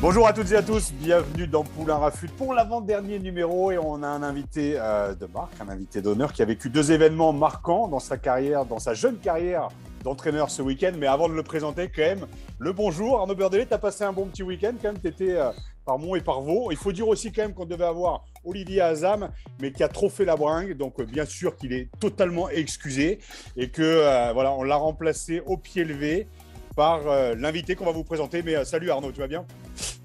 Bonjour à toutes et à tous, bienvenue dans Poulain Rafut pour l'avant-dernier numéro et on a un invité euh, de marque, un invité d'honneur qui a vécu deux événements marquants dans sa carrière, dans sa jeune carrière d'entraîneur ce week-end. Mais avant de le présenter, quand même, le bonjour Arnaud Berdelet, tu as passé un bon petit week-end quand même, tu étais euh, par Mont et par Vaux. Il faut dire aussi quand même qu'on devait avoir Olivier Azam, mais qui a trop fait la bringue. Donc, euh, bien sûr qu'il est totalement excusé et que voilà, on l'a remplacé au pied levé par l'invité qu'on va vous présenter. Mais salut Arnaud, tu vas bien?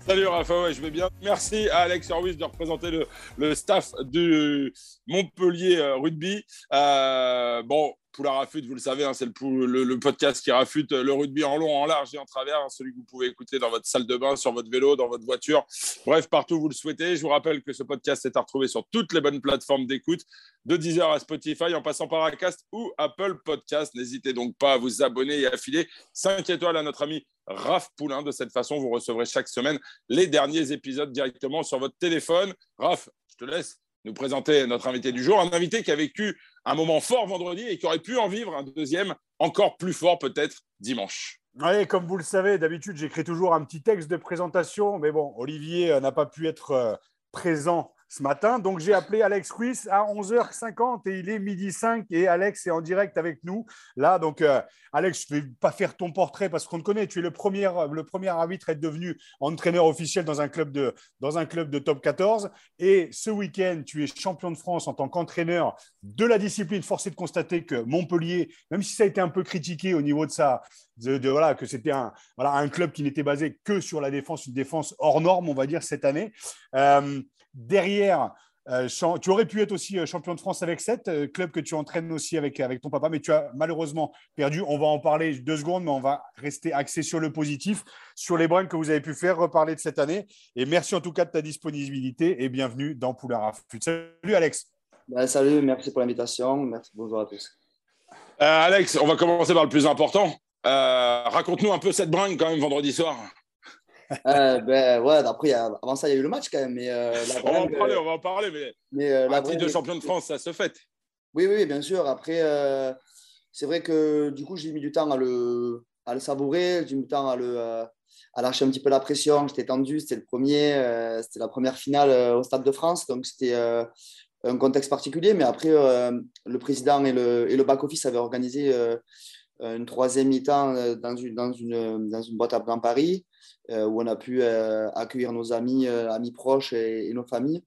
Salut Rafa, je vais bien. Merci à Alex Orwis de représenter le, staff du Montpellier euh, Rugby. Euh, bon, Poula Rafute, vous le savez, hein, c'est le, podcast qui rafute le rugby en long, en large et en travers, hein, celui que vous pouvez écouter dans votre salle de bain, sur votre vélo, dans votre voiture, bref, partout où vous le souhaitez. Je vous rappelle que ce podcast est à retrouver sur toutes les bonnes plateformes d'écoute, de Deezer à Spotify, en passant par Acast ou Apple Podcast. N'hésitez donc pas à vous abonner et à filer 5 étoiles à notre ami Raph Poulain. De cette façon, vous recevrez chaque semaine les derniers épisodes directement sur votre téléphone. Raph, je te laisse nous présenter notre invité du jour, un invité qui a vécu un moment fort vendredi et qui aurait pu en vivre un deuxième encore plus fort peut-être dimanche. Oui, comme vous le savez, d'habitude j'écris toujours un petit texte de présentation, mais bon, Olivier euh, n'a pas pu être euh, présent ce matin. Donc, j'ai appelé Alex Ruiz à 11h50 et il est midi 5 et Alex est en direct avec nous. Là, donc, euh, Alex, je ne vais pas faire ton portrait parce qu'on te connaît. Tu es le premier, le premier arbitre à être devenu entraîneur officiel dans un club de, dans un club de top 14. Et ce week-end, tu es champion de France en tant qu'entraîneur de la discipline. Forcé de constater que Montpellier, même si ça a été un peu critiqué au niveau de ça, de, voilà, que c'était un, voilà, un club qui n'était basé que sur la défense, une défense hors norme, on va dire, cette année. Euh, Derrière, euh, tu aurais pu être aussi euh, champion de France avec 7, euh, club que tu entraînes aussi avec, avec ton papa, mais tu as malheureusement perdu. On va en parler deux secondes, mais on va rester axé sur le positif, sur les brins que vous avez pu faire, reparler de cette année. Et merci en tout cas de ta disponibilité et bienvenue dans Poulard Salut Alex. Ben, salut, merci pour l'invitation. Merci, bonjour à tous. Alex, on va commencer par le plus important. Raconte-nous un peu cette bringue quand même vendredi soir. Euh, ben ouais, après, avant ça, il y a eu le match quand même. Mais, euh, on va en parler, on va en parler. Mais, mais euh, la titre de champion de France, ça se fait. Oui, oui, bien sûr. Après, c'est vrai que du coup, j'ai mis du temps à le, à le savourer, j'ai mis du temps à, le, à lâcher un petit peu la pression. J'étais tendu, c'était le premier, c'était la première finale au Stade de France. Donc, c'était un contexte particulier. Mais après, le président et le, et le back-office avaient organisé une troisième mi-temps dans une, dans, une, dans une boîte à dans Paris. Euh, où on a pu euh, accueillir nos amis, euh, amis proches et, nos familles.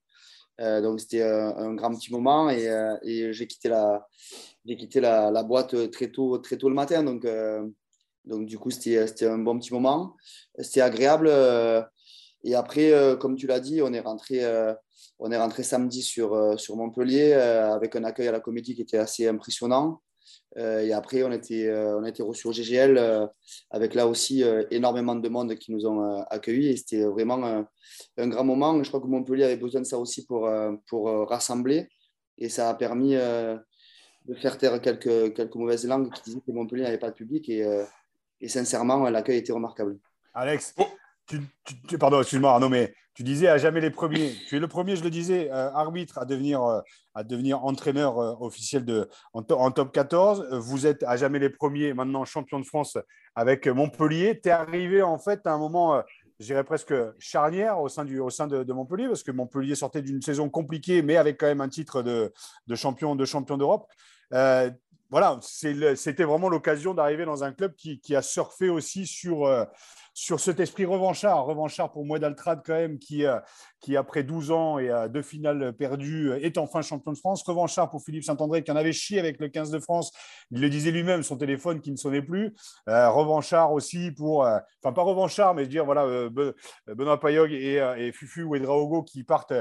donc c'était un, grand petit moment et, j'ai quitté, la, quitté la, boîte très tôt, très tôt le matin. Donc, donc du coup, c'était un bon petit moment. C'était agréable. Et après, comme tu l'as dit, on est rentré, on est rentré samedi sur, sur Montpellier avec un accueil à la comédie qui était assez impressionnant. Euh, et après, on était, euh, on a été reçus au GGL euh, avec là aussi énormément de monde qui nous ont accueillis. Et c'était vraiment un grand moment. Je crois que Montpellier avait besoin de ça aussi pour, pour rassembler. Et ça a permis de faire taire quelques, quelques mauvaises langues qui disaient que Montpellier n'avait pas de public. Et, et sincèrement, l'accueil était remarquable. Alex, tu, pardon, excuse-moi Arnaud, mais tu disais à jamais les premiers. Tu es le premier, je le disais, euh, arbitre à devenir, euh, à devenir entraîneur euh, officiel de, en, top 14. Vous êtes à jamais les premiers, maintenant champion de France avec Montpellier. Tu es arrivé en fait à un moment, je dirais presque charnière au sein, du, au sein de, Montpellier, parce que Montpellier sortait d'une saison compliquée, mais avec quand même un titre de, de champion d'Europe. voilà, c'était vraiment l'occasion d'arriver dans un club qui, qui, a surfé aussi sur sur cet esprit revanchard. Revanchard pour Moued Altrad, quand même, qui, euh, qui après 12 ans et deux finales perdues, euh, est enfin champion de France. Revanchard pour Philippe Saint-André, qui en avait chié avec le 15 de France. Il le disait lui-même, son téléphone qui ne sonnait plus. Euh, revanchard aussi pour, enfin, pas revanchard, mais dire, voilà, Benoît Payog et, et Fufu Ouedraogo qui partent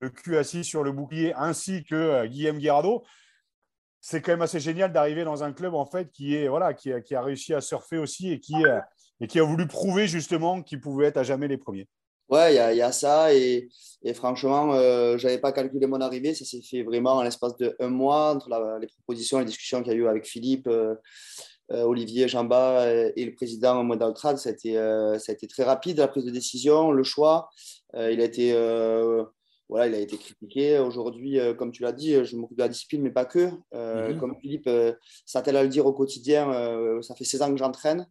le cul assis sur le bouclier, ainsi que Guillaume Guirado. c'est quand même assez génial d'arriver dans un club en fait qui est voilà qui a, qui a réussi à surfer aussi et qui et qui a voulu prouver justement qu'ils pouvaient être à jamais les premiers. Ouais, il y, a ça et, franchement, euh, je n'avais pas calculé mon arrivée. Ça s'est fait vraiment en l'espace de un mois entre les propositions, les discussions qu'il y a eu avec Philippe, euh, euh, Olivier, Jamba et le président Maud Altrad. Ça, a été, ça a été très rapide la prise de décision, le choix. il a été voilà, il a été critiqué. Aujourd'hui, euh, comme tu l'as dit, je m'occupe de la discipline, mais pas que. Euh, mhm. Comme Philippe euh, s'attelle à le dire au quotidien, ça fait 16 ans que j'entraîne.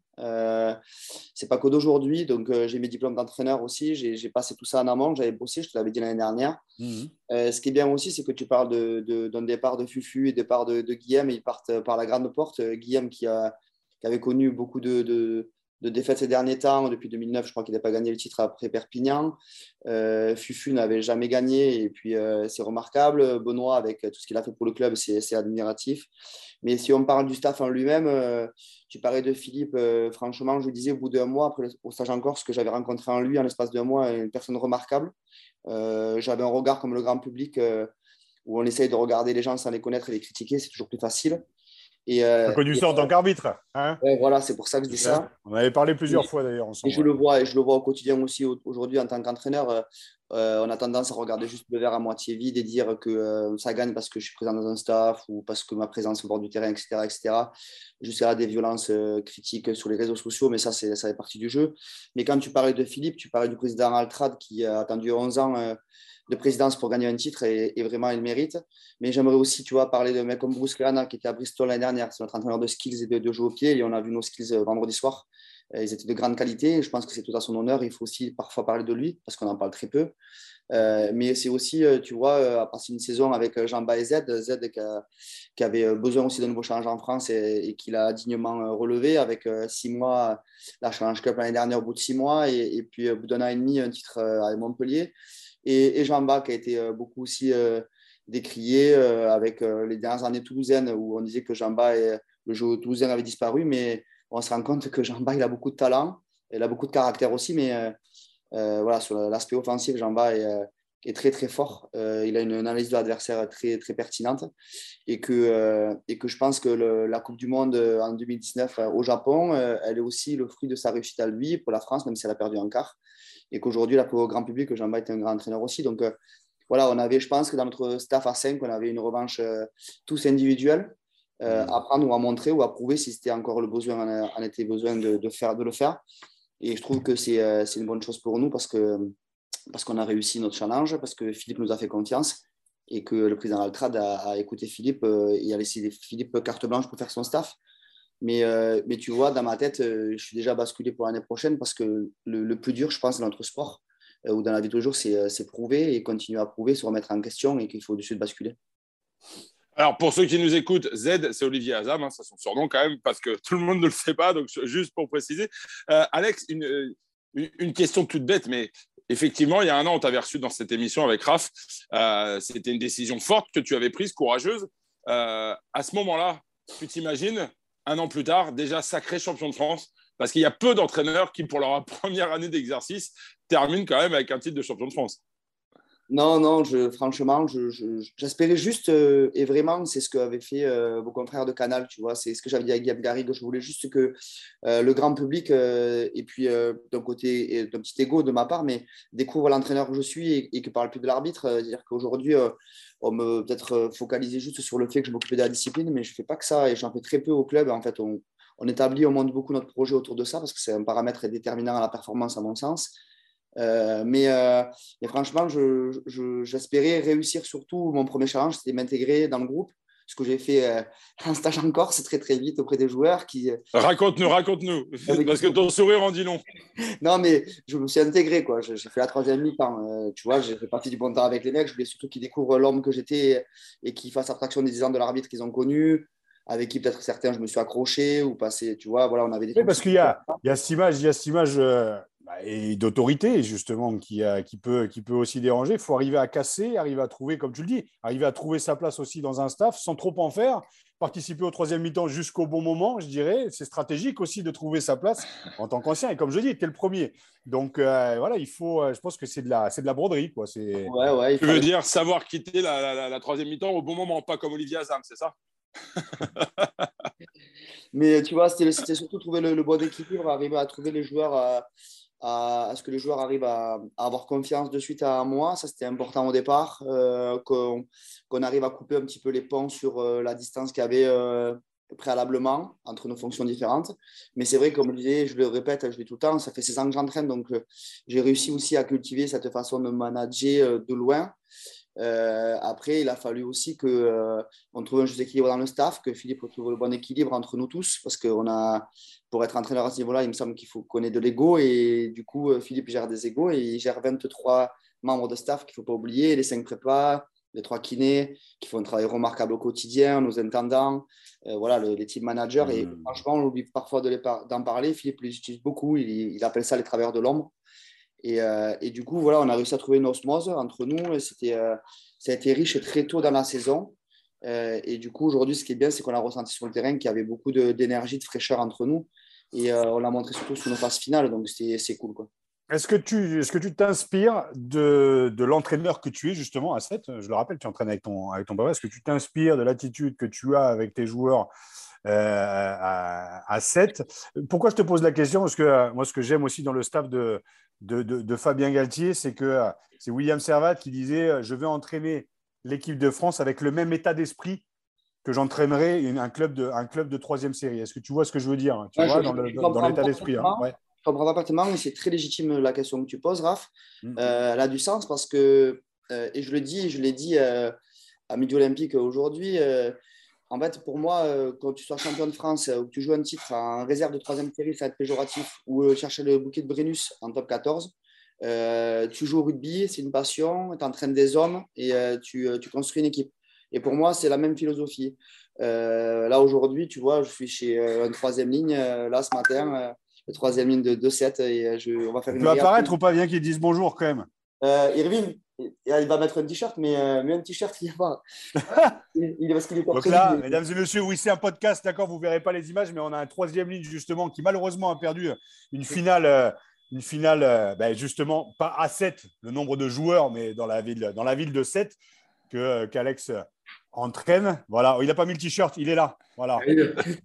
c'est pas que d'aujourd'hui. Donc, j'ai mes diplômes d'entraîneur aussi. J'ai passé tout ça en amont. J'avais bossé, je te l'avais dit l'année dernière. Mhm. ce qui est bien aussi, c'est que tu parles d'un de, départ de Fufu et départ de, de Guillaume. Ils partent par la grande porte. Guillaume qui, a, qui avait connu beaucoup de de défaites ces derniers temps. Depuis 2009, je crois qu'il n'a pas gagné le titre après Perpignan. Euh, Fufu n'avait jamais gagné et puis euh, c'est remarquable. Benoît, avec tout ce qu'il a fait pour le club, c'est admiratif. Mais si on parle du staff en lui-même, euh, tu parlais de Philippe. franchement, je vous disais au bout d'un mois, après au stage en Corse, que j'avais rencontré en lui en l'espace d'un mois, une personne remarquable. j'avais un regard comme le grand public où on essaye de regarder les gens sans les connaître et les critiquer, c'est toujours plus facile. Et, euh, connu ça en tant qu'arbitre. Hein voilà, c'est pour ça que je dis ça. On avait parlé plusieurs fois d'ailleurs ensemble. Et je le vois, et je le vois au quotidien aussi aujourd'hui en tant qu'entraîneur. Euh, euh, on a tendance à regarder juste le verre à moitié vide et dire que euh, ça gagne parce que je suis présent dans un staff ou parce que ma présence au bord du terrain, etc. etc. Jusqu'à des violences critiques sur les réseaux sociaux, mais ça, ça fait partie du jeu. Mais quand tu parlais de Philippe, tu parlais du président Altrad qui a attendu 11 ans de présidence pour gagner un titre et, vraiment il mérite. Mais j'aimerais aussi, tu vois, parler de mec comme Bruce Grana qui était à Bristol l'année dernière. C'est notre entraîneur de skills et de, de au pied. Et on a vu nos skills euh, vendredi soir. Euh, ils étaient de grande qualité. Je pense que c'est tout à son honneur. Il faut aussi parfois parler de lui parce qu'on en parle très peu. Euh, mais c'est aussi, tu vois, à passer une saison avec Jean-Ba et Z, Z qui, avait besoin aussi de nouveaux challenges en France et, qu'il a dignement relevé avec six mois, la Challenge Cup l'année dernière au bout de six mois et, et puis au bout d'un an et demi, un titre à Montpellier et, Jean Bach qui a été euh, beaucoup aussi euh, décrié euh, avec les dernières années toulousaines où on disait que Jean Bach le jeu toulousain avait disparu, mais on se rend compte que Jean Bach il a beaucoup de talent, il a beaucoup de caractère aussi, mais voilà, sur l'aspect offensif, Jean Bach est, très très fort. il a une, analyse de l'adversaire très très pertinente et que, et que je pense que la Coupe du Monde en 2019 au Japon, elle est aussi le fruit de sa réussite à lui pour la France, même si elle a perdu en quart et qu'aujourd'hui, là, pour le grand public, Jean-Baptiste est un grand entraîneur aussi. Donc, euh, voilà, on avait, je pense que dans notre staff à 5, on avait une revanche euh, tous individuelle euh, mmh. à prendre ou à montrer ou à prouver si c'était encore le besoin, en, était besoin de, faire, de le faire. Et je trouve que c'est une bonne chose pour nous parce que parce qu'on a réussi notre challenge, parce que Philippe nous a fait confiance et que le président Altrad a, a écouté Philippe et a laissé Philippe carte blanche pour faire son staff. Mais, euh, mais tu vois, dans ma tête, euh, je suis déjà basculé pour l'année prochaine parce que le, plus dur, je pense, dans notre sport euh, ou dans la vie de tous les jours, c'est prouver et continuer à prouver, se remettre en question et qu'il faut dessus de basculer. Alors, pour ceux qui nous écoutent, Z, c'est Olivier Azam, hein, c'est son surnom quand même, parce que tout le monde ne le sait pas, donc juste pour préciser. Alex, une, une, question toute bête, mais effectivement, il y a un an, on t'avait reçu dans cette émission avec Raph. C'était une décision forte que tu avais prise, courageuse. à ce moment-là, tu t'imagines un an plus tard, déjà sacré champion de France, parce qu'il y a peu d'entraîneurs qui, pour leur première année d'exercice, terminent quand même avec un titre de champion de France. Non, non, franchement, j'espérais juste, euh, et vraiment, c'est ce qu'avaient fait euh, vos confrères de Canal, tu vois, c'est ce que j'avais dit à Guillaume Garrigue, je voulais juste que euh, le grand public, et puis d'un côté, d'un petit ego de ma part, mais découvre l'entraîneur que je suis et, et que parle plus de l'arbitre, c'est-à-dire qu'aujourd'hui, on me peut-être focaliser juste sur le fait que je m'occupais de la discipline, mais je ne fais pas que ça, et j'en fais très peu au club, en fait, on, on établit, on monte beaucoup notre projet autour de ça, parce que c'est un paramètre déterminant à la performance, à mon sens. Euh, mais, euh, mais, franchement, j'espérais réussir surtout. Mon premier challenge, c'était m'intégrer dans le groupe. Ce que j'ai fait euh, un stage en Corse très très vite auprès des joueurs qui. Raconte-nous, raconte-nous, parce que ton sourire en dit long. non, mais je me suis intégré quoi. J'ai fait la troisième mi-temps. tu vois, j'ai fait partie du bon temps avec les mecs. Je voulais surtout qu'ils découvrent l'homme que j'étais et qu'ils fassent abstraction des ans de l'arbitre qu'ils ont connu avec qui peut-être certains je me suis accroché ou passé, tu vois, voilà, on avait des... Oui, parce qu'il y a, il y a cette image, il y a cette image bah, et d'autorité, justement, qui, qui, peut, qui peut aussi déranger. Il faut arriver à casser, arriver à trouver, comme tu le dis, arriver à trouver sa place aussi dans un staff sans trop en faire, participer au troisième mi-temps jusqu'au bon moment, je dirais. C'est stratégique aussi de trouver sa place en tant qu'ancien. Et comme je dis, tu es le premier. Donc euh, voilà, il faut, euh, je pense que c'est de la, c'est de la broderie. Quoi. Ouais, ouais, tu veux dire savoir quitter la, la, troisième mi-temps au bon moment, pas comme Olivier Azam, c'est ça? Mais tu vois, c'était surtout trouver le, bon équilibre, arriver à trouver les joueurs, à, ce que les joueurs arrivent à, avoir confiance de suite à moi. Ça, c'était important au départ, euh, qu'on arrive à couper un petit peu les ponts sur euh, la distance qu'il y avait euh, préalablement entre nos fonctions différentes. Mais c'est vrai, comme je disais, je le répète, je le dis tout le temps, ça fait 16 ans que j'entraîne, donc j'ai réussi aussi à cultiver cette façon de manager de loin. Euh, après, il a fallu aussi qu'on euh, trouve un juste équilibre dans le staff, que Philippe trouve le bon équilibre entre nous tous, parce qu'on a, pour être entraîneur à ce niveau-là, il me semble qu'il faut qu'on ait de l'ego, et du coup, euh, Philippe gère des égos, et il gère 23 membres de staff qu'il ne faut pas oublier, les 5 prépas, les 3 kinés, qui font un travail remarquable au quotidien, nos intendants, voilà, les team managers, et mmh. franchement, on oublie parfois d'en parler, Philippe les utilise beaucoup, il, il appelle ça les travailleurs de l'ombre. Euh, et, du coup, voilà, on a réussi à trouver une osmose entre nous. Et c'était, euh, ça a été riche très tôt dans la saison. Euh, et du coup, aujourd'hui, ce qui est bien, c'est qu'on a ressenti sur le terrain qu'il y avait beaucoup d'énergie, de, fraîcheur entre nous. Et on l'a montré surtout sur nos phases finales. Donc, c'est cool. Est-ce que tu est-ce que tu t'inspires de, de l'entraîneur que tu es justement à 7 Je le rappelle, tu entraînes avec ton, avec ton papa. Est-ce que tu t'inspires de l'attitude que tu as avec tes joueurs à, à, 7 Pourquoi je te pose la question? Parce que moi, ce que j'aime aussi dans le staff de, de, Fabien Galtier, c'est que euh, c'est William Servat qui disait euh, Je veux entraîner l'équipe de France avec le même état d'esprit que j'entraînerais un club de un club de troisième série. Est-ce que tu vois ce que je veux dire Tu vois, dans, l'état d'esprit. Hein, ouais. Je comprends parfaitement, mais c'est très légitime la question que tu poses, Raph. Mm. Euh, elle a du sens parce que, et je le dis, je l'ai dit à Midi Olympique aujourd'hui, en fait, pour moi, euh, quand tu sois champion de France euh, ou que tu joues un titre en réserve de troisième série, ça va être péjoratif, ou euh, chercher le bouquet de Brennus en top 14. tu joues au rugby, c'est une passion, tu entraînes des hommes et tu, tu, construis une équipe. Et pour moi, c'est la même philosophie. là, aujourd'hui, tu vois, je suis chez une troisième ligne. là, ce matin, le troisième ligne de 2-7. Et je, on va faire une. Tu vas apparaître ou pas bien qu'ils disent bonjour quand même euh, Irving, il va mettre un t-shirt, mais, euh, un t-shirt, il n'y a pas. il, parce qu'il est pas Donc là, mesdames et messieurs, oui, c'est un podcast, d'accord, vous ne verrez pas les images, mais on a un troisième ligne, justement, qui malheureusement a perdu une finale, euh, une finale euh, ben, justement, pas à 7, le nombre de joueurs, mais dans la ville, dans la ville de 7, qu'Alex entraîne. Voilà, il n'a pas mis le t-shirt, il est là. Voilà.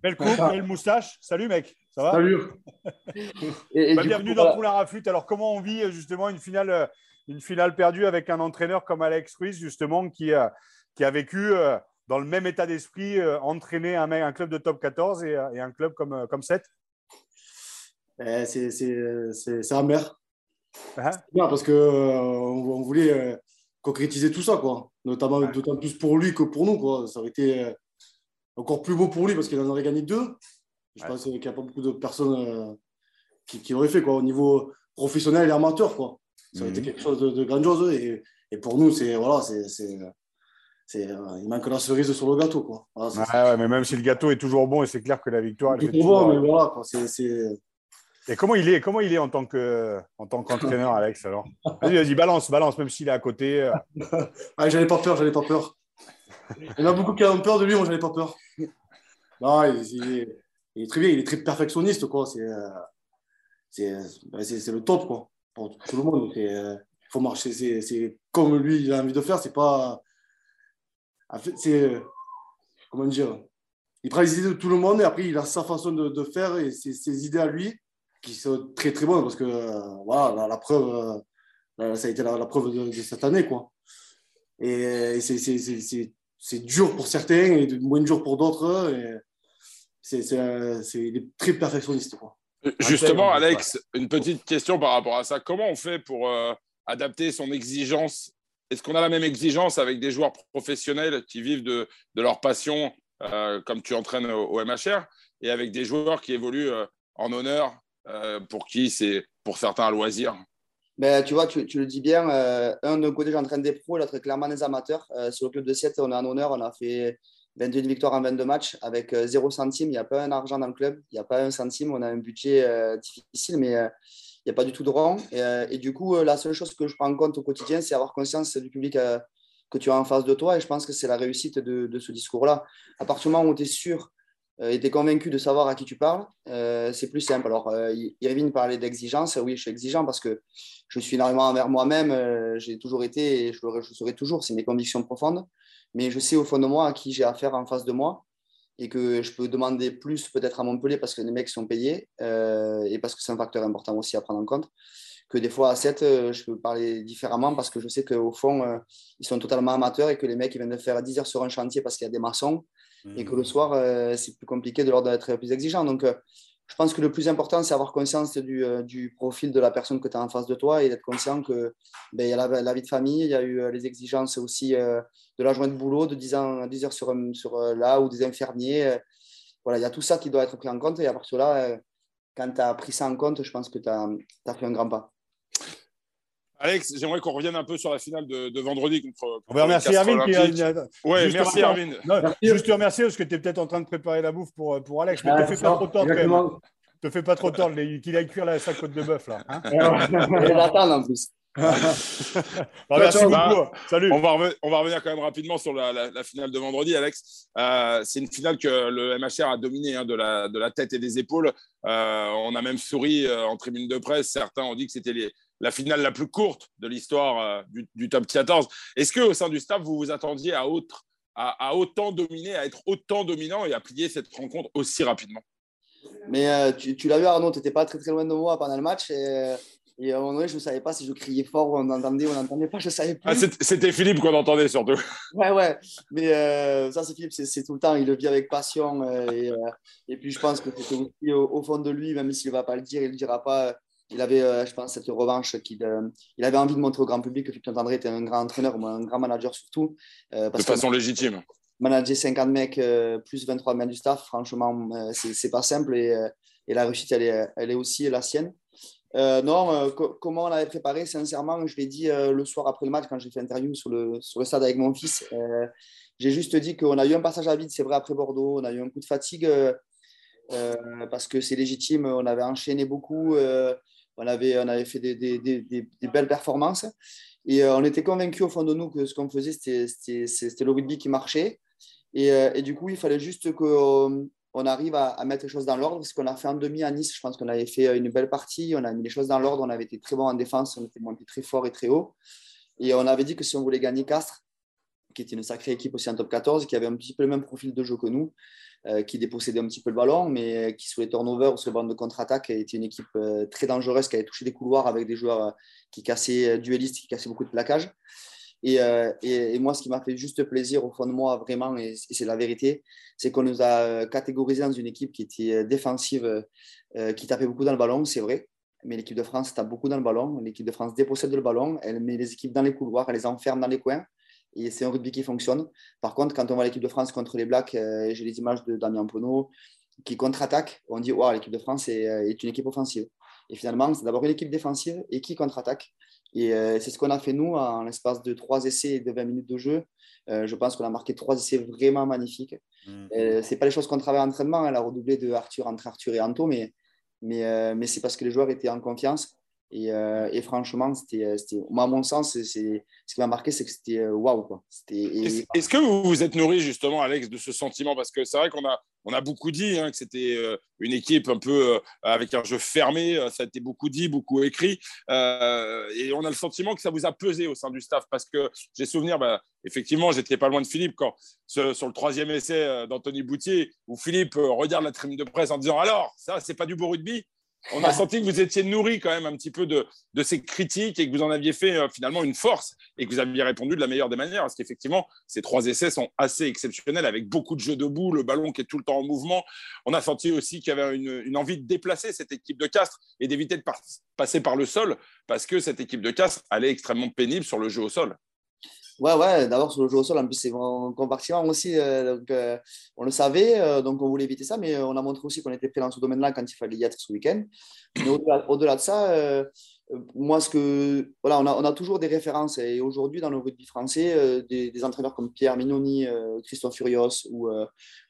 Belle coupe, belle moustache. Salut, mec. Ça va? Salut. Bah, bienvenue dans Poulain Rafut. Alors, comment on vit justement une finale une finale perdue avec un entraîneur comme Alex Ruiz, justement, qui, a, qui a vécu euh, dans le même état d'esprit, euh, entraîner un, un, club de top 14 et, et un club comme, comme 7 eh, C'est amer. Hein parce qu'on euh, on voulait concrétiser tout ça, quoi. notamment d'autant plus pour lui que pour nous. Quoi. Ça aurait été encore plus beau pour lui parce qu'il en aurait gagné deux. Je pense qu'il n'y a pas beaucoup de personnes qui, qui auraient fait quoi, au niveau professionnel et amateur. Quoi. Ça aurait été mhm. quelque chose de, grandiose. Et, et, pour nous, c'est voilà, c'est euh, il manque la cerise sur le gâteau. Quoi. ouais, mais même si le gâteau est toujours bon, et c'est clair que la victoire. C'est toujours bon, mais voilà. Et comment il est, comment il est en tant que, en tant qu'entraîneur, Alex alors? Vas-y, vas-y, balance, balance, même s'il est à côté. Euh. ah, j'avais pas peur, j'avais pas peur. Il y en a beaucoup qui ont peur de lui, moi j'avais pas peur. Non, il, est, très bien, il est très perfectionniste, quoi. C'est, euh, c'est, le top, quoi pour tout le monde. Il euh, faut marcher, c'est comme lui il a envie de faire. C'est pas. C'est. Comment dire Il prend les idées de tout le monde et après il a sa façon de, faire et ses, idées à lui qui sont très très bonnes parce que euh, voilà, la, preuve, euh, ça a été la, preuve de, cette année. quoi. Et, c'est dur pour certains et moins dur pour d'autres. C'est, il est très perfectionniste. Quoi. Justement, Alex, une petite question par rapport à ça. Comment on fait pour euh, adapter son exigence? Est-ce qu'on a la même exigence avec des joueurs professionnels qui vivent de, leur passion, euh, comme tu entraînes au, MHR, et avec des joueurs qui évoluent euh, en honneur, pour qui c'est pour certains un loisir? Ben, tu vois, tu, le dis bien. un, d'un côté, j'entraîne des pros, l'autre, clairement, des amateurs. sur le club de 7, on est en honneur. On a fait 21 victoires en 22 matchs avec 0 euh, centime. Il n'y a pas un argent dans le club. Il n'y a pas un centime. On a un budget euh, difficile, mais euh, il n'y a pas du tout de rang. Et, du coup, la seule chose que je prends en compte au quotidien, c'est avoir conscience du public que tu as en face de toi. Et je pense que c'est la réussite de, ce discours-là. À partir du moment où tu es sûr et tu es convaincu de savoir à qui tu parles, c'est plus simple. Alors, Irvine parlait d'exigence. Oui, je suis exigeant parce que je suis énormément envers moi-même. J'ai toujours été et je le, je serai toujours. C'est mes convictions profondes mais je sais au fond de moi à qui j'ai affaire en face de moi. et que je peux demander plus peut-être à Montpellier parce que les mecs sont payés et parce que c'est un facteur important aussi à prendre en compte que des fois à 7, euh, je peux parler différemment parce que je sais qu'au fond, euh, ils sont totalement amateurs et que les mecs ils viennent de faire 10 heures sur un chantier parce qu'il y a des maçons et que le mmh. soir, euh, c'est plus compliqué de leur d'être plus exigeant. Donc, je pense que le plus important, c'est avoir conscience du, du, profil de la personne que tu as en face de toi et d'être conscient qu'il ben, y a la, vie de famille, il y a eu les exigences aussi de la journée de boulot, de 10, ans, 10 heures sur, sur là ou des infirmiers. voilà, il y a tout ça qui doit être pris en compte et à partir de là, quand tu as pris ça en compte, je pense que tu as, as fait un grand pas. Alex, j'aimerais qu'on revienne un peu sur la finale de, vendredi contre. On va remercier Erwin. Oui, merci Erwin. Juste te remercier parce que tu es peut-être en train de préparer la bouffe pour, pour Alex, mais ne te fais pas trop tort quand même. te fais pas trop tort qu'il aille cuire la, sa côte de bœuf là. Hein en plus. merci beaucoup. Salut. On va, on va, revenir quand même rapidement sur la, finale de vendredi, Alex. Euh, c'est une finale que le MHR a dominée hein, de, la, de, la, tête et des épaules. Euh, on a même souri euh, en tribune de presse. Certains ont dit que c'était les, la finale la plus courte de l'histoire euh, du, top 14. Est-ce qu'au sein du staff, vous vous attendiez à, autre, à, autant dominer, à être autant dominant et à plier cette rencontre aussi rapidement? Mais euh, tu, l'as vu, Arnaud, tu n'étais pas très très loin de moi pendant le match. Et, et à un moment donné, je ne savais pas si je criais fort ou on entendait ou on n'entendait pas, je ne savais plus. Ah, c'était Philippe qu'on entendait surtout. Ouais, ouais. Mais euh, ça, c'est Philippe, c'est tout le temps. Il le vit avec passion. et, et, puis, je pense que c'était aussi au, au, fond de lui, même s'il ne va pas le dire, il ne le dira pas il avait, euh, je pense, cette revanche qu'il euh, il avait envie de montrer au grand public que Philippe André était un grand entraîneur, un grand manager surtout. Euh, de façon légitime. Manager 50 mecs plus 23 membres du staff, franchement, c'est pas simple et, et, la réussite, elle est, elle est aussi la sienne. non, comment on l'avait préparé, sincèrement, je l'ai dit le soir après le match quand j'ai fait l'interview sur le, sur le stade avec mon fils. j'ai juste dit qu'on a eu un passage à vide, c'est vrai, après Bordeaux, on a eu un coup de fatigue. parce que c'est légitime, on avait enchaîné beaucoup, on avait, on avait fait des, des, belles performances. Et euh, on était convaincus au fond de nous que ce qu'on faisait, c'était le rugby qui marchait. Et, euh, et, du coup, il fallait juste qu'on on arrive à, mettre les choses dans l'ordre. Ce qu'on a fait en demi à Nice, je pense qu'on avait fait une belle partie. On a mis les choses dans l'ordre. On avait été très bon en défense. On était monté très fort et très haut. Et on avait dit que si on voulait gagner Castres, qui était une sacrée équipe aussi en top 14, qui avait un petit peu le même profil de jeu que nous, euh, qui dépossédait un petit peu le ballon, mais qui, sur les turnovers ou sur les bandes de contre-attaque, était une équipe euh, très dangereuse, qui avait touché des couloirs avec des joueurs euh, qui cassaient, duellistes, qui cassaient beaucoup de plaquages. Et, et, moi, ce qui m'a fait juste plaisir au fond de moi, vraiment, et, c'est la vérité, c'est qu'on nous a catégorisé dans une équipe qui était défensive, qui tapait beaucoup dans le ballon, c'est vrai. Mais l'équipe de France tape beaucoup dans le ballon. L'équipe de France dépossède le ballon. Elle met les équipes dans les couloirs, elle les enferme dans les coins et c'est un rugby qui fonctionne. Par contre, quand on voit l'équipe de France contre les Blacks, euh, j'ai les images de Damien Pono qui contre-attaque, on dit wow, l'équipe de France est, euh, est, une équipe offensive. Et finalement, c'est d'abord une équipe défensive et qui contre-attaque. Et euh, c'est ce qu'on a fait nous en l'espace de trois essais et de 20 minutes de jeu. je pense qu'on a marqué trois essais vraiment magnifiques. Mmh. Ce n'est pas les choses qu'on travaille en entraînement, elle a redoublé de Arthur entre Arthur et Anto, mais, mais, mais c'est parce que les joueurs étaient en confiance. Et, et franchement, c'était, moi, à mon sens, c'est, ce qui m'a marqué, c'est que c'était euh, waouh. Est-ce que vous vous êtes nourri justement, Alex, de ce sentiment? Parce que c'est vrai qu'on a, on a beaucoup dit hein, que c'était euh, une équipe un peu euh, avec un jeu fermé. Ça a été beaucoup dit, beaucoup écrit. et on a le sentiment que ça vous a pesé au sein du staff. Parce que j'ai souvenir, bah, effectivement, j'étais pas loin de Philippe quand, sur le troisième essai d'Anthony Boutier, où Philippe regarde la tribune de presse en disant Alors, ça, c'est pas du beau rugby? On a senti que vous étiez nourri quand même un petit peu de, ces critiques et que vous en aviez fait euh, finalement une force et que vous aviez répondu de la meilleure des manières. Parce qu'effectivement, ces trois essais sont assez exceptionnels avec beaucoup de jeux debout, le ballon qui est tout le temps en mouvement. On a senti aussi qu'il y avait une, envie de déplacer cette équipe de Castres et d'éviter de passer par le sol parce que cette équipe de Castres, allait extrêmement pénible sur le jeu au sol. Ouais, ouais, d'abord sur le jeu au sol, en plus c'est mon compartiment aussi, euh, donc euh, on le savait, euh, donc on voulait éviter ça, mais on a montré aussi qu'on était prêt dans ce domaine-là quand il fallait y être ce week-end. Mais au-delà de ça, moi, ce que, voilà, on a, on a, toujours des références, et aujourd'hui dans le rugby français, des, entraîneurs comme Pierre Mignoni, Christophe Furios ou,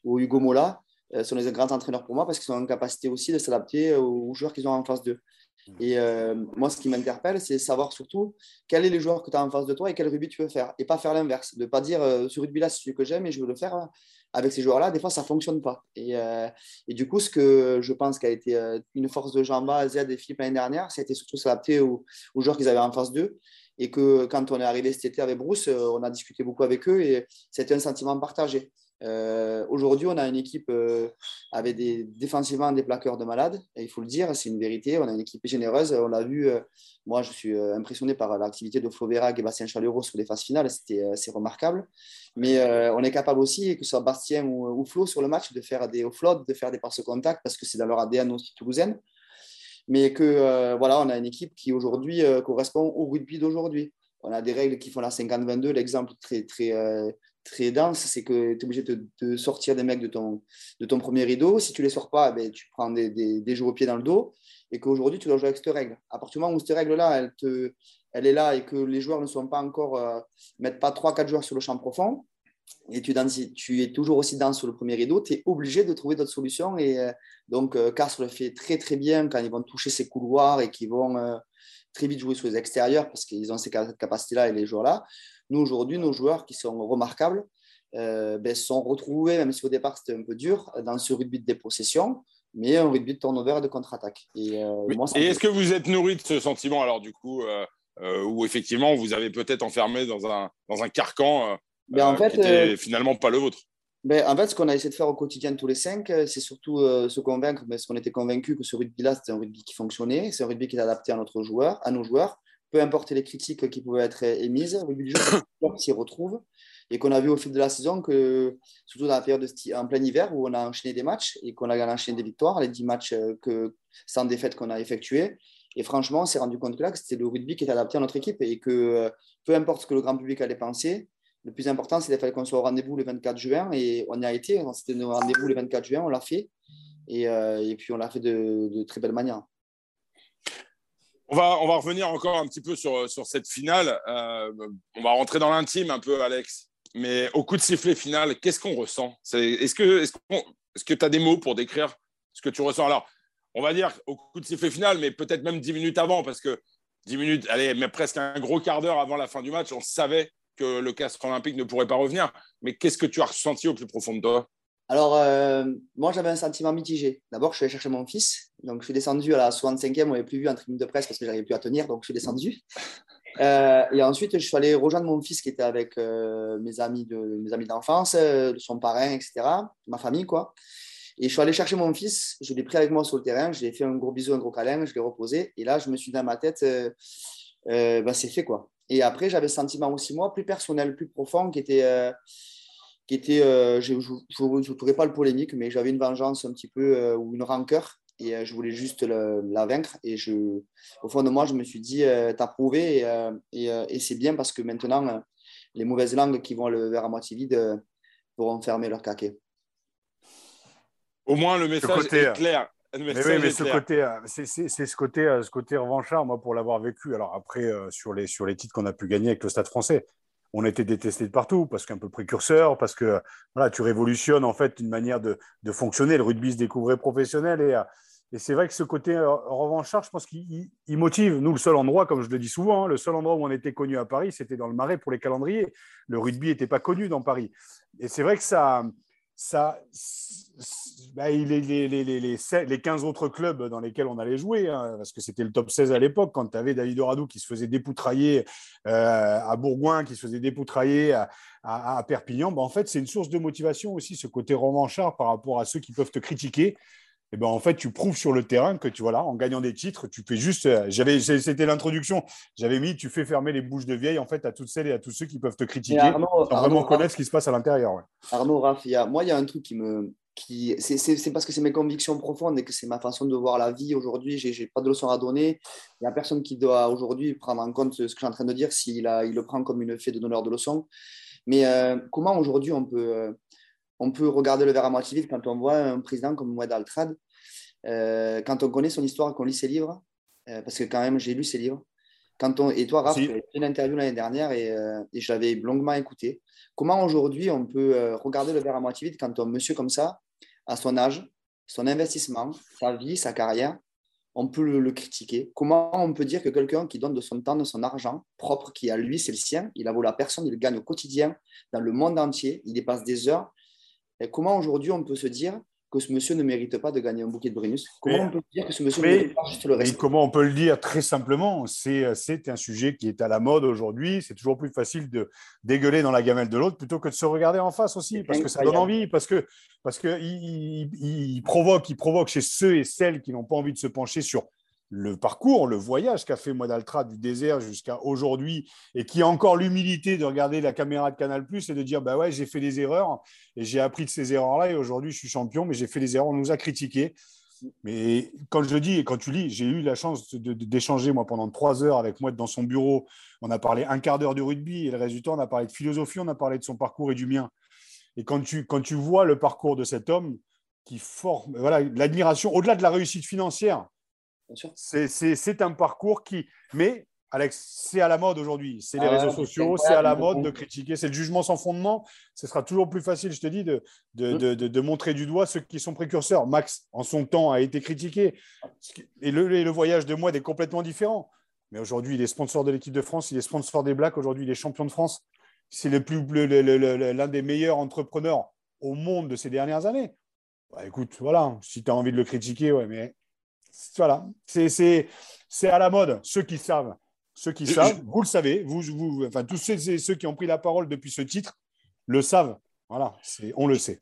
ou Hugo Mola sont des grands entraîneurs pour moi parce qu'ils sont en capacité aussi de s'adapter aux joueurs qu'ils ont en face d'eux. Et euh, moi, ce qui m'interpelle, c'est savoir surtout quels sont les joueurs que tu as en face de toi et quel rugby tu veux faire. Et pas faire l'inverse. De ne pas dire euh, ce rugby-là, c'est celui que j'aime et je veux le faire avec ces joueurs-là. Des fois, ça ne fonctionne pas. Et, euh, et, du coup, ce que je pense qui a été une force de Jamba, Z et Philippe l'année dernière, c'était surtout s'adapter aux, aux, joueurs qu'ils avaient en face d'eux. Et que quand on est arrivé cet été avec Bruce, on a discuté beaucoup avec eux et c'était un sentiment partagé. Euh, aujourd'hui, on a une équipe euh, avec défensivement des plaqueurs de malades, il faut le dire, c'est une vérité. On a une équipe généreuse. On l'a vu, euh, moi, je suis impressionné par l'activité de Flo Verag et Bastien Chalureau sur les phases finales. C'est remarquable. Mais on est capable aussi, que ce soit Bastien ou, Flo sur le match, de faire des offloads, de faire des passes contact, parce que c'est dans leur ADN aussi toulousaine. Mais que voilà, on a une équipe qui aujourd'hui correspond au rugby d'aujourd'hui on a des règles qui font la 50-22. L'exemple très, très, très dense, c'est que tu es obligé de, sortir des mecs de ton, de ton premier rideau. Si tu les sors pas, ben, tu prends des, des, au pied dans le dos et qu'aujourd'hui, tu dois jouer avec cette règle. À partir du moment où cette règle-là, elle, elle est là et que les joueurs ne sont pas encore, euh, mettent pas 3-4 joueurs sur le champ profond, et tu, tu es toujours aussi dense sur le premier rideau, tu es obligé de trouver d'autres solutions. Et euh, donc, euh, le fait très très bien quand ils vont toucher ces couloirs et qu'ils vont euh, très vite jouer sur les extérieurs parce qu'ils ont ces capacités-là et les joueurs-là. Nous, aujourd'hui, nos joueurs qui sont remarquables euh, ben, sont retrouvés, même si au départ c'était un peu dur, dans ce rugby de dépossession, mais un rugby de turnover et de contre-attaque. Et, euh, et est-ce que vous êtes nourri de ce sentiment, alors du coup, euh, euh où effectivement vous avez peut-être enfermé dans un, dans un carcan ben, en fait, qui n'était finalement pas le vôtre? Ben, en fait, ce qu'on a essayé de faire au quotidien tous les cinq, c'est surtout se convaincre, parce qu'on était convaincu que ce rugby-là, c'était un rugby qui fonctionnait, c'est un rugby qui est adapté à, notre joueur, à nos joueurs, peu importe les critiques qui pouvaient être émises, le but du jeu s'y retrouve. Et qu'on a vu au fil de la saison que, surtout dans la période en plein hiver où on a enchaîné des matchs et qu'on a enchaîné des victoires, les 10 matchs euh, sans défaite qu'on a effectués. Et franchement, on s'est rendu compte que là, c'était le rugby qui était adapté à notre équipe et que euh, peu importe ce que le grand public allait penser, le plus important, c'est qu'il fallait qu'on soit au rendez-vous le 24 juin et on y a été. C'était nos rendez-vous le 24 juin, on l'a fait. Et, euh, et, puis on l'a fait de, de très belle manière. On va, on va revenir encore un petit peu sur, sur cette finale. Euh, on va rentrer dans l'intime un peu, Alex. Mais au coup de sifflet final, qu'est-ce qu'on ressent? Est-ce que tu est que as des mots pour décrire ce que tu ressens? Alors, on va dire au coup de sifflet final, mais peut-être même dix minutes avant, parce que dix minutes, allez, mais presque un gros quart d'heure avant la fin du match, on savait que le castre olympique ne pourrait pas revenir. Mais qu'est-ce que tu as ressenti au plus profond de toi? Alors, euh, moi, j'avais un sentiment mitigé. D'abord, je suis allé chercher mon fils. Donc, je suis descendu à la 65e. On n'avait plus vu un tribune de presse parce que je n'arrivais plus à tenir. Donc, je suis descendu. Euh, et ensuite, je suis allé rejoindre mon fils qui était avec euh, mes amis de, mes amis d'enfance, son parrain, etc. Ma famille, quoi. Et je suis allé chercher mon fils. Je l'ai pris avec moi sur le terrain. Je lui ai fait un gros bisou, un gros câlin. Je l'ai reposé. Et là, je me suis dit dans ma tête, bah, c'est fait, quoi. Et après, j'avais un sentiment aussi, moi, plus personnel, plus profond, qui était qui était, euh, je ne voudrais pas le polémique, mais j'avais une vengeance un petit peu euh, ou une rancœur et euh, je voulais juste la vaincre. Et je, au fond de moi, je me suis dit, t'as prouvé et, et, c'est bien parce que maintenant, les mauvaises langues qui vont le verre à moitié vide pourront fermer leur caquet. Au moins, le message est clair. mais oui, mais ce côté, c'est ce côté, ce côté revanchard, moi, pour l'avoir vécu. Alors après, sur les sur les titres qu'on a pu gagner avec le Stade Français, on été détesté de partout parce qu'un peu précurseur, parce que voilà, tu révolutionnes en fait une manière de, fonctionner. Le rugby se découvrait professionnel et, et c'est vrai que ce côté euh, revanchard, je pense qu'il motive. Nous, le seul endroit, comme je le dis souvent, hein, le seul endroit où on était connu à Paris, c'était dans le Marais pour les calendriers. Le rugby n'était pas connu dans Paris. Et c'est vrai que ça, ça, bah, les, les, les, les, 15 autres clubs dans lesquels on allait jouer, hein, parce que c'était le top 16 à l'époque, quand tu avais David Oradou qui se faisait dépoutrailler euh, à Bourgoin, qui se faisait dépoutrailler à, à, Perpignan, bah, en fait, c'est une source de motivation aussi, ce côté revanchard par rapport à ceux qui peuvent te critiquer. Et ben en fait, tu prouves sur le terrain que tu voilà, en gagnant des titres, tu fais juste. Euh, j'avais, c'était l'introduction. J'avais mis, tu fais fermer les bouches de vieille en fait à toutes celles et à tous ceux qui peuvent te critiquer, sans vraiment connaître ce qui se passe à l'intérieur. Arnaud, Raph, moi, il y a un truc qui me, qui, c'est parce que c'est mes convictions profondes et que c'est ma façon de voir la vie aujourd'hui. J'ai n'ai pas de leçon à donner. Il n'y a personne qui doit aujourd'hui prendre en compte ce que je suis en train de dire s'il il le prend comme une fait de donneur de leçon. Mais euh, comment aujourd'hui on peut, euh, on peut regarder le verre à moitié vide quand on voit un président comme Moued Altrad, euh, quand on connaît son histoire, qu'on lit ses livres, euh, parce que quand même j'ai lu ses livres. Quand on, et toi, Raph, tu as fait une interview l'année dernière et, euh, et l'avais longuement écouté. Comment aujourd'hui on peut regarder le verre à moitié vide quand un monsieur comme ça, à son âge, son investissement, sa vie, sa carrière, on peut le, le critiquer? Comment on peut dire que quelqu'un qui donne de son temps, de son argent propre, qui a lui, c'est le sien, il a volé à personne, il gagne au quotidien, dans le monde entier, il dépasse des heures, comment aujourd'hui on peut se dire que ce monsieur ne mérite pas de gagner un bouquet de Brennus? Comment Mais- on peut dire que ce monsieur mais- ne mérite pas juste le reste? comment on peut le dire très simplement? C'est c'est un sujet qui est à la mode aujourd'hui. C'est toujours plus facile de dégueuler dans la gamelle de l'autre plutôt que de se regarder en face aussi, parce que ça donne envie, parce que parce que il, il- il provoque, il provoque chez ceux et celles qui n'ont pas envie de se pencher sur le parcours, le voyage qu'a fait Moidaltra du désert jusqu'à aujourd'hui et qui a encore l'humilité de regarder la caméra de Canal Plus et de dire bah ouais j'ai fait des erreurs et j'ai appris de ces erreurs-là et aujourd'hui je suis champion mais j'ai fait des erreurs, on nous a critiqué. Mais quand je le dis et quand tu lis, j'ai eu la chance d'échanger moi pendant trois heures avec moi dans son bureau. On a parlé un quart d'heure de rugby et le résultat, on a parlé de philosophie, on a parlé de son parcours et du mien. Et quand tu, quand tu vois le parcours de cet homme qui forme, voilà, l'admiration, au-delà de la réussite financière. C'est- un parcours qui. Mais, Alex, c'est à la mode aujourd'hui. C'est les Ah réseaux sociaux, c'est à la mode de critiquer. C'est le jugement sans fondement. Ce sera toujours plus facile, je te dis, de, de, Mm. de- de- de montrer du doigt ceux qui sont précurseurs. Max, en son temps, a été critiqué. Et le, voyage de Moed est complètement différent. Mais aujourd'hui, il est sponsor de l'équipe de France, il est sponsor des Blacks. Aujourd'hui, il est champion de France. C'est le- le- l'un des meilleurs entrepreneurs au monde de ces dernières années. Bah, écoute, voilà, si tu as envie de le critiquer, ouais, mais voilà, c'est- à la mode. Ceux qui savent, ceux qui savent, vous le savez, vous, vous, enfin, tous ceux, ceux qui ont pris la parole depuis ce titre le savent. Voilà, c'est- on le sait.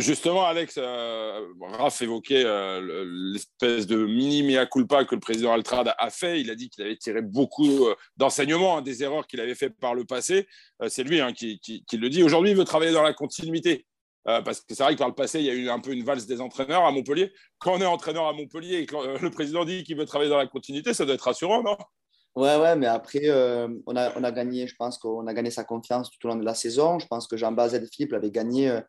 Justement, Alex, euh, Raph évoquait euh, le- l'espèce de mini mea culpa que le président Altrad a fait. Il a dit qu'il avait tiré beaucoup euh, d'enseignements hein, des erreurs qu'il avait fait par le passé. Euh, c'est lui hein, qui, qui- qui le dit. Aujourd'hui, il veut travailler dans la continuité. Euh, parce que c'est vrai que par le passé, il y a eu un peu une valse des entraîneurs à Montpellier. Quand on est entraîneur à Montpellier et que le président dit qu'il veut travailler dans la continuité, ça doit être rassurant, non? Ouais, ouais, mais après, euh, on, a, on a gagné, je pense qu'on a gagné sa confiance tout au long de la saison. Je pense que Jean-Baptiste et Philippe l'avaient gagné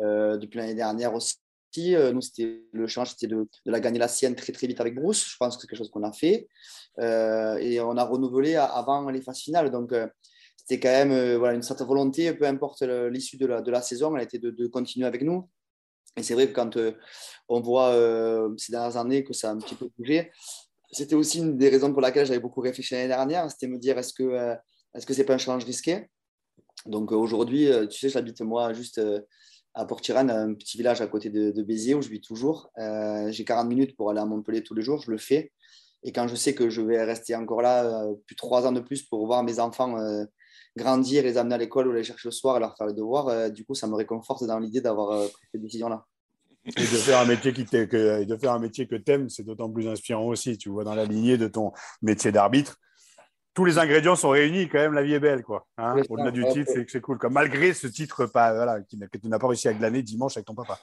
euh, depuis l'année dernière aussi. Nous, c'était le change, c'était de, la gagner la sienne très très vite avec Bruce. Je pense que c'est quelque chose qu'on a fait. Et on a renouvelé avant les phases finales. Donc, c'était quand même euh, voilà, une certaine volonté, peu importe l'issue de la, de la saison, elle était de, de continuer avec nous. Et c'est vrai que quand euh, on voit euh, ces dernières années que ça a un petit peu bougé, c'était aussi une des raisons pour laquelle j'avais beaucoup réfléchi l'année dernière, c'était me dire est-ce que est-ce que c'est pas un challenge risqué? Donc aujourd'hui, tu sais, j'habite moi juste à Port-Iran, un petit village à côté de, de Béziers où je vis toujours. J'ai 40 minutes pour aller à Montpellier tous les jours, je le fais. Et quand je sais que je vais rester encore là plus de trois ans de plus pour voir mes enfants grandir, les amener à l'école ou les chercher le soir et leur faire les devoirs, euh, du coup, ça me réconforte dans l'idée d'avoir euh, pris cette décision-là. Et de faire un métier qui que, et de faire un métier que t'aimes, c'est d'autant plus inspirant aussi. Tu vois, dans la lignée de ton métier d'arbitre, tous les ingrédients sont réunis. Quand même, la vie est belle, quoi. Hein Au-delà du titre, c'est que c'est cool. Quoi. Malgré ce titre, pas voilà, que tu n'as pas réussi à glaner dimanche avec ton papa.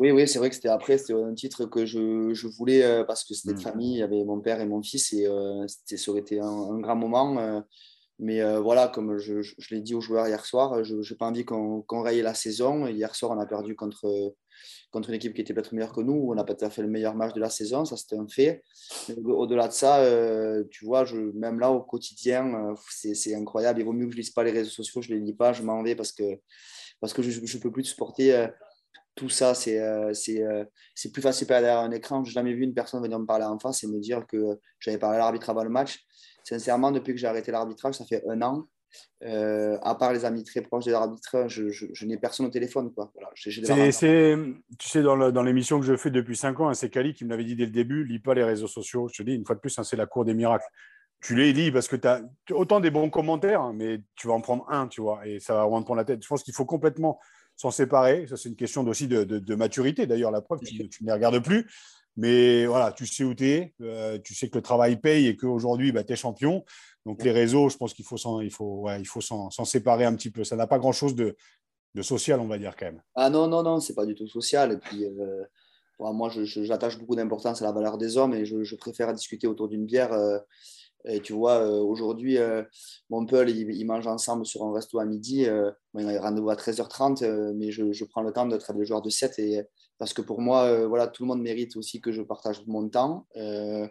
Oui, oui, c'est vrai que c'était après, c'était un titre que je, je voulais euh, parce que c'était de Mm. famille, il y avait mon père et mon fils et euh, c'était, ça aurait été un, un grand moment. euh, mais euh, voilà, comme je, je- l'ai dit aux joueurs hier soir, je n'ai pas envie qu'on, qu'on raye la saison. Hier soir, on a perdu contre, contre une équipe qui était peut-être meilleure que nous. On n'a pas tout fait le meilleur match de la saison, ça c'était un fait. Au-delà de ça, euh, tu vois, je, même là au quotidien, euh, c'est, incroyable. Il vaut mieux que je ne lise pas les réseaux sociaux, je ne les lis pas, je m'en vais parce que, parce que je ne peux plus supporter. euh, tout ça, c'est euh, euh, plus facile derrière un écran. Je n'ai jamais vu une personne venir me parler en face et me dire que j'avais parlé à l'arbitre avant le match. Sincèrement, depuis que j'ai arrêté l'arbitrage, ça fait un an. Euh, à part les amis très proches de l'arbitre, je, je, je n'ai personne au téléphone. Quoi. Voilà, tu sais, dans, l'émission que je fais depuis 5 ans, hein, c'est Kali qui me l'avait dit dès le début lis pas les réseaux sociaux. Je te dis, une fois de plus, hein, c'est la cour des miracles. Tu les lis parce que tu as autant des bons commentaires, hein, mais tu vas en prendre un, tu vois, et ça va vraiment te prendre la tête. Je pense qu'il faut complètement s'en séparer. Ça, c'est une question aussi de, de- de maturité. D'ailleurs, la preuve, tu, tu ne les regardes plus. Mais voilà, tu sais où tu es, euh, tu sais que le travail paye et qu'aujourd'hui, bah, tu es champion. Donc, les réseaux, je pense qu'il faut s'en il faut, ouais, il faut s'en, s'en séparer un petit peu. Ça n'a pas grand-chose de, de social, on va dire, quand même. Ah non, non, non, c'est pas du tout social. Et puis, euh, bon, moi, j'attache beaucoup d'importance à la valeur des hommes et je, je préfère discuter autour d'une bière. euh, et tu vois, aujourd'hui, mon Peul, il, il mange ensemble sur un resto à midi. bon, il a rendez-vous à 13h30, euh, mais je, je prends le temps d'être le joueur de 7 et, parce que pour moi, euh, voilà, tout le monde mérite aussi que je partage mon temps euh,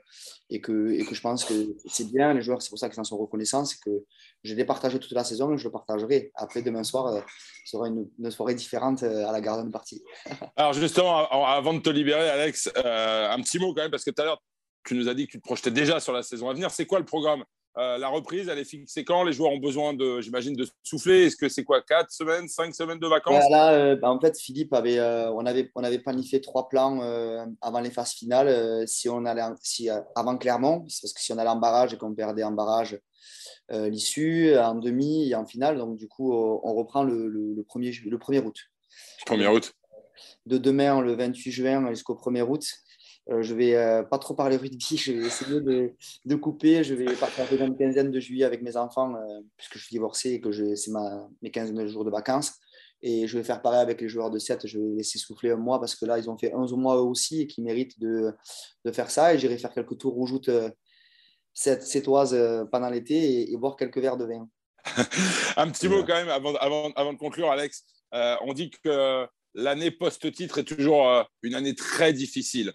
et, que, et que je pense que c'est bien. Les joueurs, c'est pour ça qu'ils en sont reconnaissants. C'est que je l'ai partagé toute la saison et je le partagerai. Après, demain soir, euh, ce sera une, une soirée différente à la Garden Party. Alors justement, av- avant de te libérer, Alex, un petit mot quand même, parce que tout à l'heure, tu nous as dit que tu te projetais déjà sur la saison à venir. C'est quoi le programme? Euh, la reprise, elle est fixée quand? Les joueurs ont besoin, de, j'imagine, de souffler. Est-ce que c'est quoi? 4 semaines, 5 semaines de vacances? Là, bah, En fait, Philippe, avait, on, avait, on avait planifié trois plans avant les phases finales. si on allait si, avant Clermont, parce que si on allait en barrage et qu'on perdait en barrage l'issue, en demi et en finale, donc du coup, on reprend le, le, le, premier, le 1er août. 1er août de demain, le 28 juin, jusqu'au 1er août. Euh, je vais euh, pas trop parler rugby, je vais essayer de, de couper. Je vais partager une quinzaine de juillet avec mes enfants, euh, puisque je suis divorcé et que c'est mes 15 jours de vacances. Et je vais faire pareil avec les joueurs de 7. Je vais laisser souffler un mois parce que là, ils ont fait 11 mois eux aussi et qui méritent de, de faire ça. Et j'irai faire quelques tours roujoutes cette sétoise pendant l'été et, boire quelques verres de vin. un petit mot quand même avant, avant, avant de conclure, Alex. on dit que l'année post-titre est toujours euh, une année très difficile.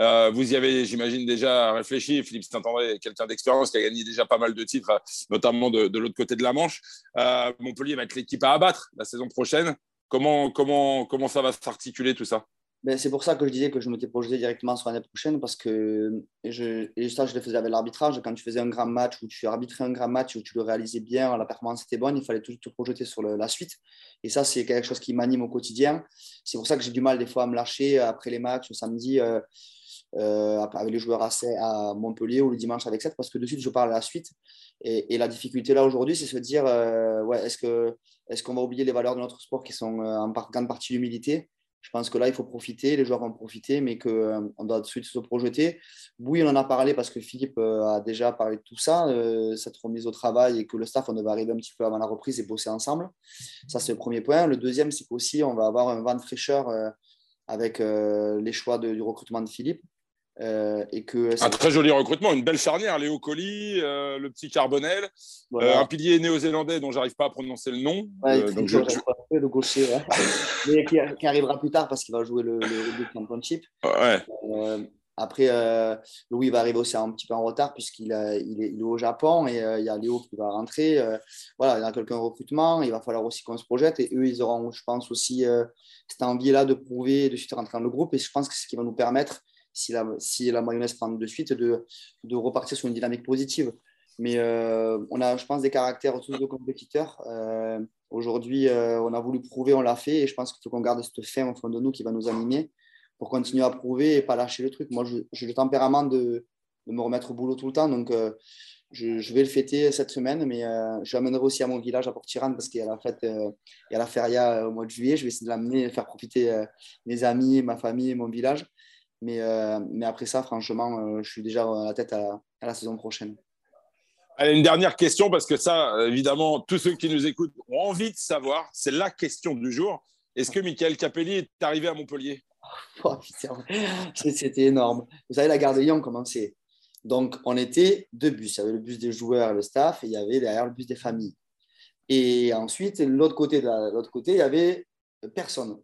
Euh, vous y avez, j'imagine, déjà réfléchi. Philippe Saint-André est quelqu'un d'expérience qui a gagné déjà pas mal de titres, notamment de, l'autre côté de la Manche. Euh, Montpellier va être l'équipe à abattre la saison prochaine. Comment, comment, comment ça va s'articuler tout ça? Ben, c'est pour ça que je disais que je m'étais projeté directement sur l'année prochaine parce que je, et ça, je le faisais avec l'arbitrage. Quand tu faisais un grand match ou tu arbitrais un grand match où tu le réalisais bien, la performance était bonne, il fallait tout te projeter sur la suite. Et ça, c'est quelque chose qui m'anime au quotidien. C'est pour ça que j'ai du mal des fois à me lâcher après les matchs, le samedi, euh, euh, avec les joueurs à, Montpellier ou le dimanche avec 7 parce que de suite, je parle à la suite. Et, la difficulté là aujourd'hui, c'est se dire euh, ouais, est-ce qu'on est qu'on va oublier les valeurs de notre sport qui sont en grande partie l'humilité? Je pense que là, il faut profiter, les joueurs vont profiter, mais qu'on euh, doit de suite se projeter. Oui, on en a parlé parce que Philippe euh, a déjà parlé de tout ça, euh, cette remise au travail et que le staff, on devait arriver un petit peu avant la reprise et bosser ensemble. Ça, c'est le premier point. Le deuxième, c'est qu'aussi, on va avoir un vent de fraîcheur avec les choix du recrutement de Philippe. Euh, et que un très joli recrutement, une belle charnière, Léo Colli, euh, le petit Carbonel, euh, un pilier néo-zélandais dont j'arrive pas à prononcer le nom. donc je, le gaucher, mais qui, arrivera plus tard parce qu'il va jouer le, le, Championship. après, Louis va arriver aussi un petit peu en retard puisqu'il il est, il est, au Japon et il y a Léo qui va rentrer. voilà, il y a quelqu'un recrutement, il va falloir aussi qu'on se projette et eux, ils auront, je pense, aussi cette envie-là de prouver, de suite rentrer dans le groupe et je pense que c'est ce qui va nous permettre si la, mayonnaise prend de suite, de, de repartir sur une dynamique positive. Mais euh, on a, je pense, des caractères tous de compétiteurs. Euh, aujourd'hui, euh, on a voulu prouver, on l'a fait, et je pense qu'il faut qu'on garde cette faim au fond de nous qui va nous animer pour continuer à prouver et pas lâcher le truc. Moi, j'ai le tempérament de, me remettre au boulot tout le temps, donc je, vais le fêter cette semaine, mais je l'amènerai aussi à mon village à Port-Tiran parce qu'il y a la fête, il y a la feria au mois de juillet. Je vais essayer de l'amener, faire profiter mes amis, ma famille, mon village. Mais, euh, mais après ça, franchement, euh, je suis déjà à la tête à, la saison prochaine. Allez, une dernière question, parce que ça, évidemment, tous ceux qui nous écoutent ont envie de savoir. C'est la question du jour. Est-ce que Michael Capelli est arrivé à Montpellier? Oh, C'était énorme. Vous savez, la gare de Lyon, comment c'est? Donc, on était deux bus. Il y avait le bus des joueurs, le staff, et il y avait derrière le bus des familles. Et ensuite, l'autre côté, de l'autre côté, il y avait personne.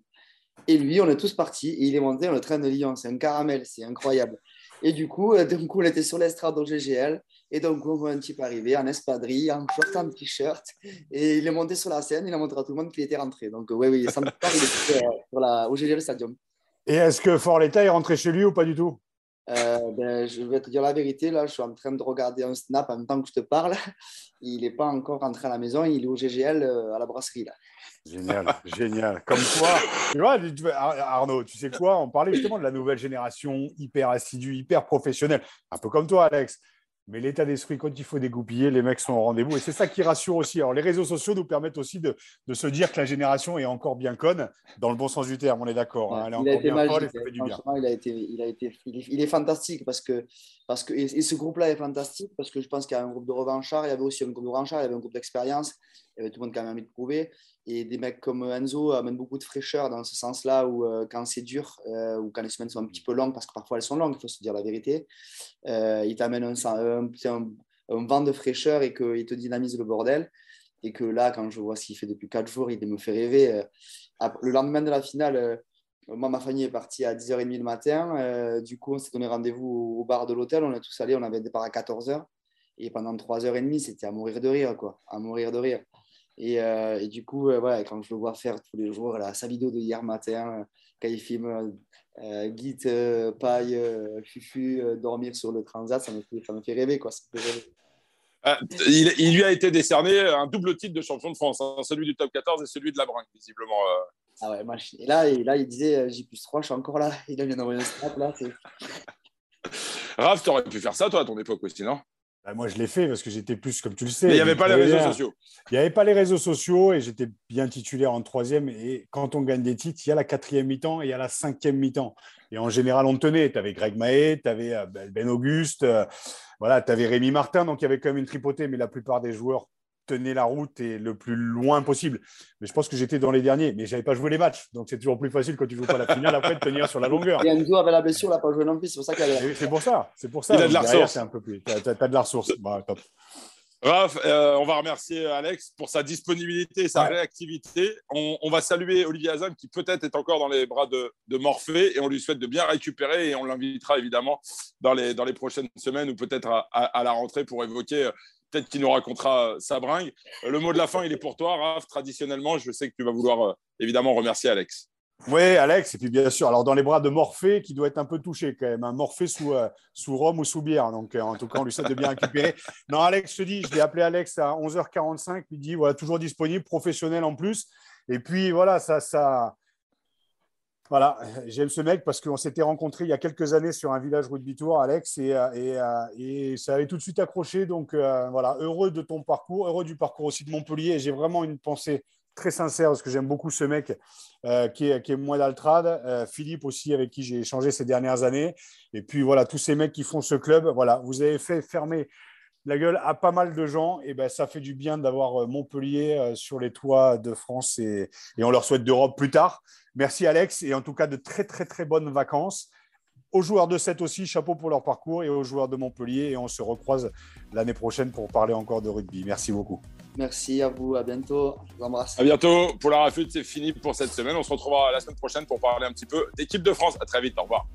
Et lui, on est tous partis et il est monté dans le train de Lyon. C'est un caramel, c'est incroyable. Et du coup, euh, d'un coup, on était sur l'estrade au GGL. Et donc, on voit un type arriver en espadrille, en short, en t-shirt. Et il est monté sur la scène. Il a montré à tout le monde qu'il était rentré. Donc, oui, oui, ça me parle, il est euh, sur la, au GGL Stadium. Et est-ce que Fort l'État est rentré chez lui ou pas du tout? Euh, ben, je vais te dire la vérité, là, je suis en train de regarder un snap en même temps que je te parle. Il n'est pas encore rentré à la maison, il est au GGL à la brasserie. Là. Génial, génial. Comme toi, tu vois, Arnaud, tu sais quoi On parlait justement de la nouvelle génération hyper assidue, hyper professionnelle. Un peu comme toi, Alex. Mais l'état d'esprit, quand il faut dégoupiller, les mecs sont au rendez-vous. Et c'est ça qui rassure aussi. Alors, les réseaux sociaux nous permettent aussi de, se dire que la génération est encore bien conne, dans le bon sens du terme, on est d'accord. Hein. il, a été magique, Il, a été, il, a été, il, est, fantastique parce que, parce que et, ce groupe-là est fantastique parce que je pense qu'il y a un groupe de revanchards, il y avait aussi un groupe de revanchards, il y avait un groupe d'expérience, il y avait tout le monde qui avait envie de prouver. Et des mecs comme Enzo amènent beaucoup de fraîcheur dans ce sens-là, où euh, quand c'est dur, euh, ou quand les semaines sont un petit peu longues, parce que parfois elles sont longues, il faut se dire la vérité, euh, ils t'amènent un, un, un, vent de fraîcheur et qu'ils te dynamisent le bordel. Et que là, quand je vois ce qu'il fait depuis 4 jours, il me fait rêver. le lendemain de la finale, moi, ma famille est partie à 10h30 le matin. du coup, on s'est donné rendez-vous au bar de l'hôtel. On est tous allés, on avait départ à 14h. Et pendant 3h30, c'était à mourir de rire, quoi. À mourir de rire. Euh, et, du coup, euh, voilà, quand je le vois faire tous les jours, là, sa vidéo de hier matin, euh, quand il filme Git, Paille, Fufu, dormir sur le transat, ça me fait, ça me fait rêver. Quoi, Ah, il, lui a été décerné un double titre de champion de France, hein, celui du top 14 et celui de la Brinque, visiblement. Ah ouais, et là, et là, il disait J plus 3, je suis encore là. Il a bien envoyé un snap là. Raph, tu aurais pu faire ça, toi, à ton époque aussi, non? Bah, moi, je l'ai fait parce que j'étais plus, comme tu le sais. Mais il n'y avait pas les réseaux sociaux. Il n'y avait pas les réseaux sociaux et j'étais bien titulaire en troisième. Et quand on gagne des titres, il y a la quatrième mi-temps et il y a la cinquième mi-temps. Et en général, on tenait. Tu avais Greg Mahé, tu avais euh, Ben Auguste, euh, voilà, tu avais Rémi Martin. Donc, il y avait quand même une tripotée, mais la plupart des joueurs tenez la route et le plus loin possible. Mais je pense que j'étais dans les derniers, mais je n'avais pas joué les matchs. Donc c'est toujours plus facile quand tu ne joues pas la finale après de tenir sur la longueur. Et Enzo avait la blessure, il n'a pas joué non plus. C'est pour ça qu'il a... C'est pour ça. C'est pour ça. Il a de la ressource. Un peu plus. Tu as, de la ressource. Bah, top. Raph, euh, on va remercier Alex pour sa disponibilité et sa réactivité. On, va saluer Olivier Azam qui peut-être est encore dans les bras de, Morphée et on lui souhaite de bien récupérer et on l'invitera évidemment dans les, dans les prochaines semaines ou peut-être à, à, la rentrée pour évoquer Peut-être qu'il nous racontera euh, sa bringue. Euh, le mot de la fin, il est pour toi, Raph. Traditionnellement, je sais que tu vas vouloir euh, évidemment remercier Alex. Oui, Alex, et puis bien sûr, alors dans les bras de Morphée, qui doit être un peu touché quand même, un hein. Morphée sous, sous Rome ou sous bière. Donc, en tout cas, on lui souhaite de bien récupérer. Non, Alex, je dis, je vais appeler Alex à 11h45. Il dit, voilà, toujours disponible, professionnel en plus. Et puis, voilà, ça, ça, voilà, j'aime ce mec parce qu'on s'était rencontrés il y a quelques années sur un village rugby tour, Alex, et, euh, euh, ça avait tout de suite accroché. Donc euh, voilà, heureux de ton parcours, heureux du parcours aussi de Montpellier. Et j'ai vraiment une pensée très sincère parce que j'aime beaucoup ce mec qui, est, qui est moi d'Altrad, Philippe aussi, avec qui j'ai échangé ces dernières années. Et puis voilà, tous ces mecs qui font ce club, voilà, vous avez fait fermer la gueule à pas mal de gens. Et ben, ça fait du bien d'avoir Montpellier sur les toits de France et, et on leur souhaite d'Europe plus tard. Merci Alex et en tout cas de très très très bonnes vacances. Aux joueurs de 7 aussi, chapeau pour leur parcours et aux joueurs de Montpellier. Et on se recroise l'année prochaine pour parler encore de rugby. Merci beaucoup. Merci à vous, à bientôt. Je vous embrasse. À bientôt. Pour la rafute, c'est fini pour cette semaine. On se retrouvera la semaine prochaine pour parler un petit peu d'équipe de France. À très vite. Au revoir.